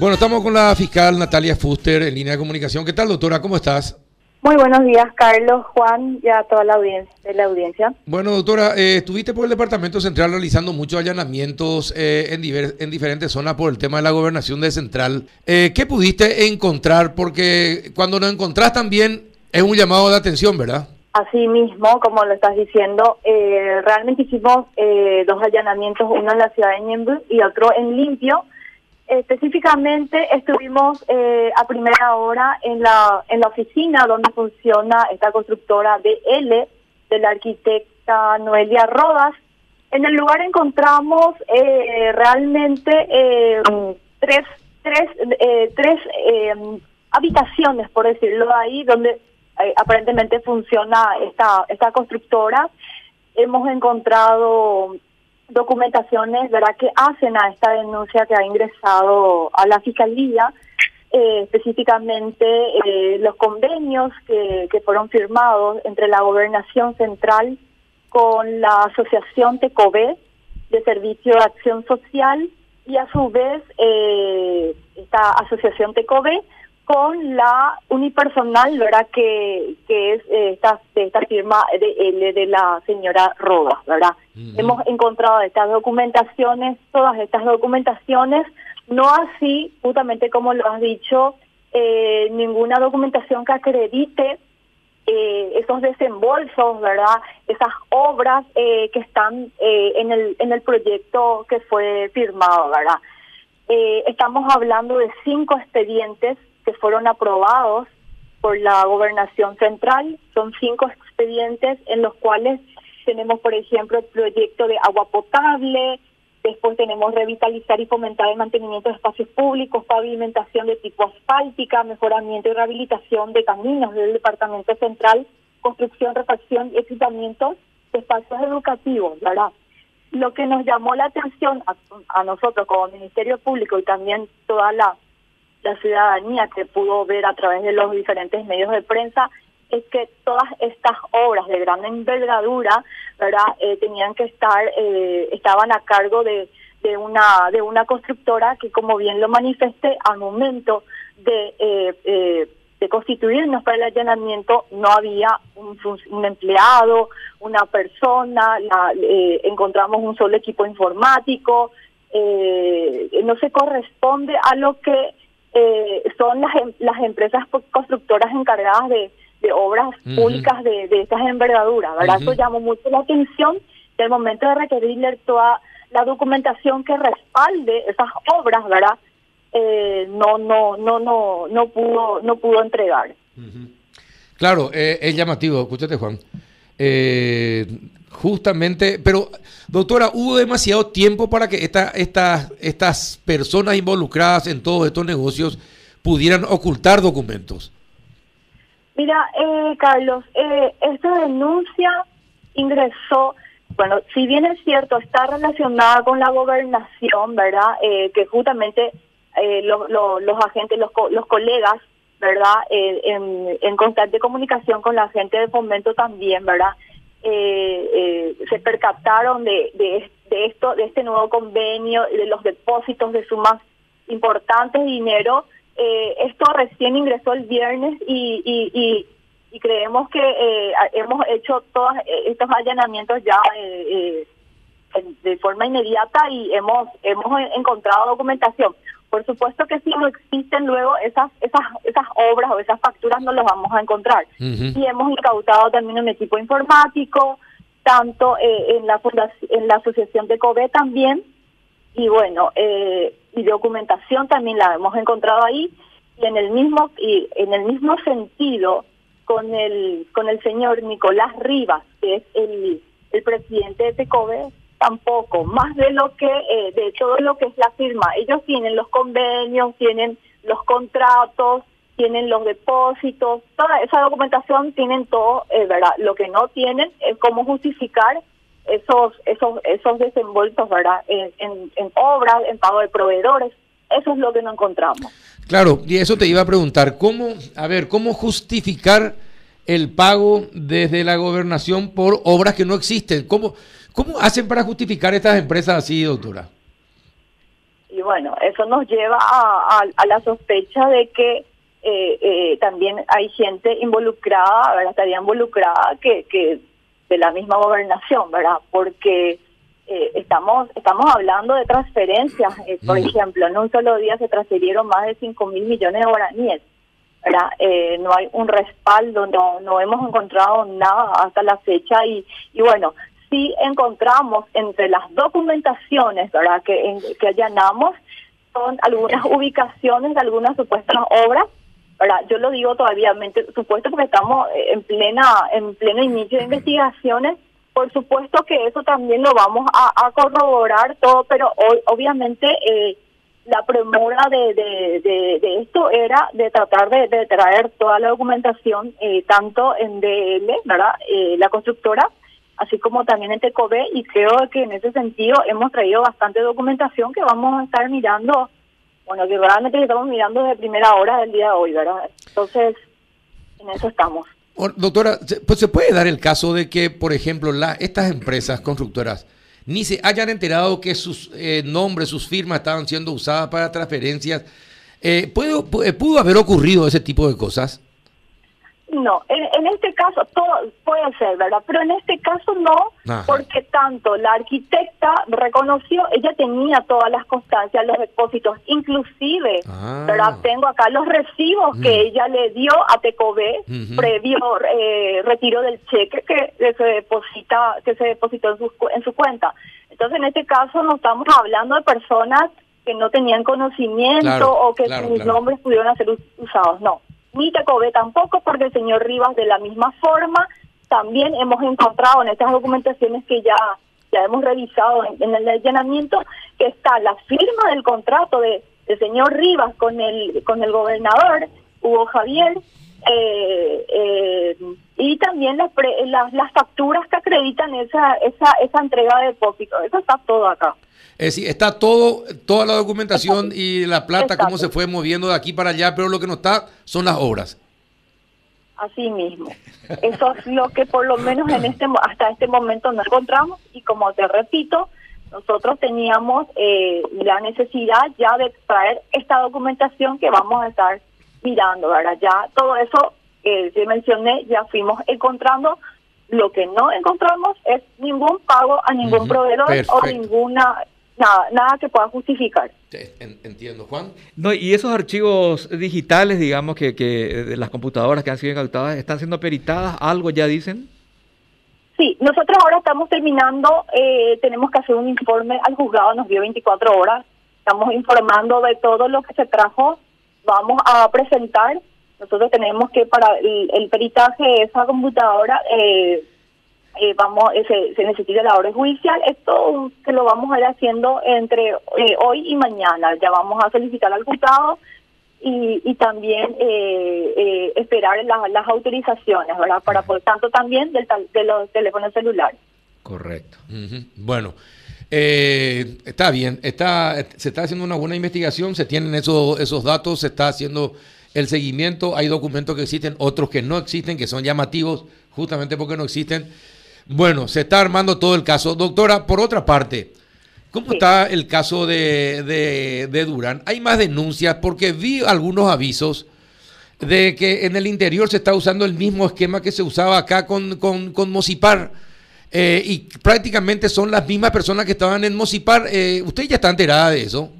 Bueno, estamos con la fiscal Natalia Fuster en línea de comunicación. ¿Qué tal, doctora? ¿Cómo estás? Muy buenos días, Carlos, Juan y a toda la audiencia. La audiencia. Bueno, doctora, eh, estuviste por el Departamento Central realizando muchos allanamientos eh, en, en, diferentes zonas por el tema de la gobernación de Central. Eh, ¿Qué pudiste encontrar? Porque cuando nos encontrás también es un llamado de atención, ¿verdad? Así mismo, como lo estás diciendo, eh, realmente hicimos dos allanamientos, uno en la ciudad de Ñembu y otro en Limpio Específicamente estuvimos eh, a primera hora en la, en la oficina donde funciona esta constructora BL de la arquitecta Noelia Rodas. En el lugar encontramos eh, realmente eh, tres, tres, tres habitaciones, por decirlo ahí, donde aparentemente funciona esta, esta constructora. Hemos encontrado documentaciones ¿verdad? que hacen a esta denuncia que ha ingresado a la Fiscalía, eh, específicamente eh, los convenios que, que fueron firmados entre la Gobernación Central con la Asociación TECOBE de Servicio de Acción Social y a su vez eh, esta Asociación TECOBE con la unipersonal, ¿verdad? Que, que es eh, esta, de esta firma de, de la señora Rodas, ¿verdad? Hemos encontrado estas documentaciones, todas estas documentaciones, no así, justamente como lo has dicho, eh, ninguna documentación que acredite eh, esos desembolsos, ¿verdad? Esas obras que están en, el, en el proyecto que fue firmado, ¿verdad? estamos hablando de cinco expedientes fueron aprobados por la gobernación central. Son cinco expedientes en los cuales tenemos, por ejemplo, el proyecto de agua potable, después tenemos revitalizar y fomentar el mantenimiento de espacios públicos, pavimentación de tipo asfáltica, mejoramiento y rehabilitación de caminos del departamento central, construcción, refacción y equipamiento de espacios educativos, ¿verdad? Lo que nos llamó la atención a, a nosotros como Ministerio Público y también toda la la ciudadanía que pudo ver a través de los diferentes medios de prensa es que todas estas obras de gran envergadura, ¿verdad? Eh, tenían que estar, eh, estaban a cargo de, de una de una constructora que, como bien lo manifesté, al momento de eh, de constituirnos para el allanamiento no había un, un empleado, una persona, la, encontramos un solo equipo informático, no se corresponde a lo que eh, son las, em, las empresas constructoras encargadas de, de obras públicas de, de estas envergaduras, ¿verdad? Eso llamó mucho la atención del momento de requerirle toda la documentación que respalde esas obras, ¿verdad? Eh, no, no, no, no, no pudo, no pudo entregar. Claro, eh, es llamativo, escúchate Juan. Eh, Justamente, pero doctora, hubo demasiado tiempo para que esta, esta, estas personas involucradas en todos estos negocios pudieran ocultar documentos. Mira, eh, Carlos, eh, esta denuncia ingresó, bueno, si bien es cierto, está relacionada con la gobernación, ¿verdad? Eh, que justamente eh, los agentes, los, los colegas, ¿verdad? en, en constante comunicación con la gente de fomento también, ¿verdad? Eh, eh, se percataron de, de, esto, de este nuevo convenio, de los depósitos de sumas importantes de dinero. Eh, esto recién ingresó el viernes y, y, y, creemos que eh, hemos hecho todos estos allanamientos ya de forma inmediata y hemos hemos encontrado documentación. Por supuesto que si no existen luego esas esas esas obras o esas facturas no las vamos a encontrar. Y hemos incautado también un equipo informático, tanto eh, en la en la asociación de COBE también. Y bueno eh, y documentación también la hemos encontrado ahí. Y en el mismo y en el mismo sentido con el con el señor Nicolás Rivas que es el el presidente de TECOBE tampoco, más de lo que, eh, de todo lo que es la firma. Ellos tienen los convenios, tienen los contratos, tienen los depósitos, toda esa documentación tienen todo, eh, ¿verdad? Lo que no tienen es cómo justificar esos esos esos desenvoltos, ¿verdad? En, en, obras, en pago de proveedores. Eso es lo que no encontramos. Claro, y eso te iba a preguntar, ¿cómo, a ver, cómo justificar el pago desde la gobernación por obras que no existen? ¿Cómo, ¿Cómo hacen para justificar estas empresas así, doctora? Y bueno, eso nos lleva a, la sospecha de que eh, eh, también hay gente involucrada, ¿verdad? Estaría involucrada que, que de la misma gobernación, ¿verdad? Porque eh, estamos estamos hablando de transferencias, por mm. ejemplo, en un solo día se transfirieron más de 5 mil millones de guaraníes, ¿verdad? no hay un respaldo, no, no hemos encontrado nada hasta la fecha y, y bueno, sí encontramos entre las documentaciones ¿verdad? Que, que allanamos son algunas ubicaciones de algunas supuestas obras. ¿verdad? Yo lo digo todavía supuesto porque estamos en plena en pleno inicio de investigaciones. Por supuesto que eso también lo vamos a, corroborar todo, pero hoy obviamente eh, la premura de, de, esto era de tratar de, traer toda la documentación, eh, tanto en DL, ¿verdad? Eh, la constructora, así como también en Tecobé, y creo que en ese sentido hemos traído bastante documentación que vamos a estar mirando, bueno, que realmente estamos mirando desde primera hora del día de hoy, ¿verdad? Entonces, en eso estamos. Doctora, pues se puede dar el caso de que, por ejemplo, la, estas empresas constructoras ni se hayan enterado que sus eh, nombres, sus firmas estaban siendo usadas para transferencias. Eh, ¿puedo, ¿Pudo haber ocurrido ese tipo de cosas? No, en, este caso todo puede ser, ¿verdad? Pero en este caso no, porque tanto la arquitecta reconoció, ella tenía todas las constancias, los depósitos, inclusive, ah. ¿verdad? Tengo acá los recibos que mm. ella le dio a Tecobé previo eh, retiro del cheque que, se deposita, que se depositó en su, en su cuenta. Entonces, en este caso no estamos hablando de personas que no tenían conocimiento o que sus nombres pudieron ser usados, no ni Tecobé tampoco, porque el señor Rivas de la misma forma también hemos encontrado en estas documentaciones que ya ya hemos revisado en, el allanamiento que está la firma del contrato de del señor Rivas con el con el gobernador Hugo Javier eh, eh, y también las, las, las facturas que acreditan esa esa esa entrega de depósito eso está todo acá es decir, está todo, toda la documentación y la plata, cómo se fue moviendo de aquí para allá, pero lo que no está son las obras. Así mismo. Eso es lo que por lo menos en este hasta este momento no encontramos y como te repito, nosotros teníamos eh, la necesidad ya de traer esta documentación que vamos a estar mirando, ¿verdad? Ya todo eso que eh, mencioné, ya fuimos encontrando. Lo que no encontramos es ningún pago a ningún proveedor o ninguna nada, nada que pueda justificar. Entiendo, Juan. No, y esos archivos digitales, digamos, que, que de las computadoras que han sido incautadas, ¿están siendo peritadas? ¿Algo ya dicen? Sí, nosotros ahora estamos terminando, eh, tenemos que hacer un informe al juzgado, nos dio 24 horas, estamos informando de todo lo que se trajo, vamos a presentar, nosotros tenemos que para el, peritaje de esa computadora eh, eh, vamos se, se, necesita la orden judicial. Esto que lo vamos a ir haciendo entre eh, hoy y mañana. Ya vamos a solicitar al juzgado y, y también eh, esperar las, autorizaciones, ¿verdad? Para, por tanto, también del, de los teléfonos celulares. Correcto. Bueno. Está bien, está, se está haciendo una buena investigación, se tienen esos, esos datos, se está haciendo el seguimiento, hay documentos que existen, otros que no existen, que son llamativos justamente porque no existen. Bueno, se está armando todo el caso. Doctora, por otra parte, ¿cómo está el caso de, de, Durán? Hay más denuncias porque vi algunos avisos de que en el interior se está usando el mismo esquema que se usaba acá con, con, con Mocipar. Eh, y prácticamente son las mismas personas que estaban en Mocipar. Eh, ¿Usted ya está enterada de eso?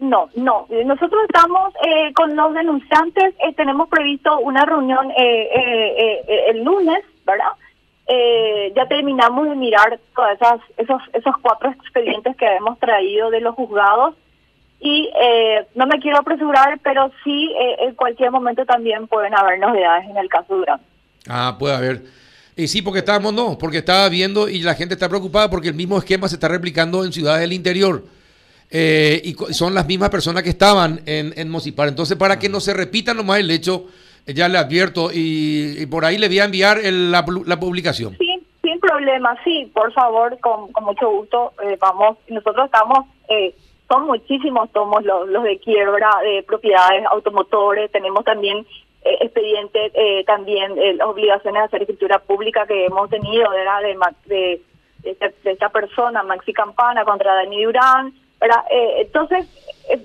No, no. Nosotros estamos eh, con los denunciantes, tenemos previsto una reunión el lunes, ¿verdad? eh, ya terminamos de mirar todas esas, esos, esos cuatro expedientes que hemos traído de los juzgados y eh, no me quiero apresurar, pero sí eh, en cualquier momento también pueden haber novedades en el caso Durán. Ah, puede haber. Y sí, porque estábamos, no, porque estaba viendo y la gente está preocupada porque el mismo esquema se está replicando en ciudades del interior. Eh, y son las mismas personas que estaban en, en Mocipar. Entonces, para que no se repita nomás el hecho ya le advierto y, por ahí le voy a enviar la, publicación. Sí, sin problema, sí, por favor, con, mucho gusto. Eh, vamos, nosotros estamos, eh, son muchísimos tomos los, los de quiebra de propiedades automotores, tenemos también eh, expediente eh, también eh, obligaciones de hacer escritura pública que hemos tenido ¿verdad? De, de, de, de esta persona, Maxi Campana, contra Dani Durán. Eh, entonces,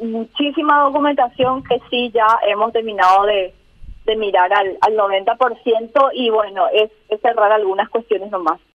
muchísima documentación que sí ya hemos terminado de, mirar al, al 90% y bueno, es, es cerrar algunas cuestiones nomás.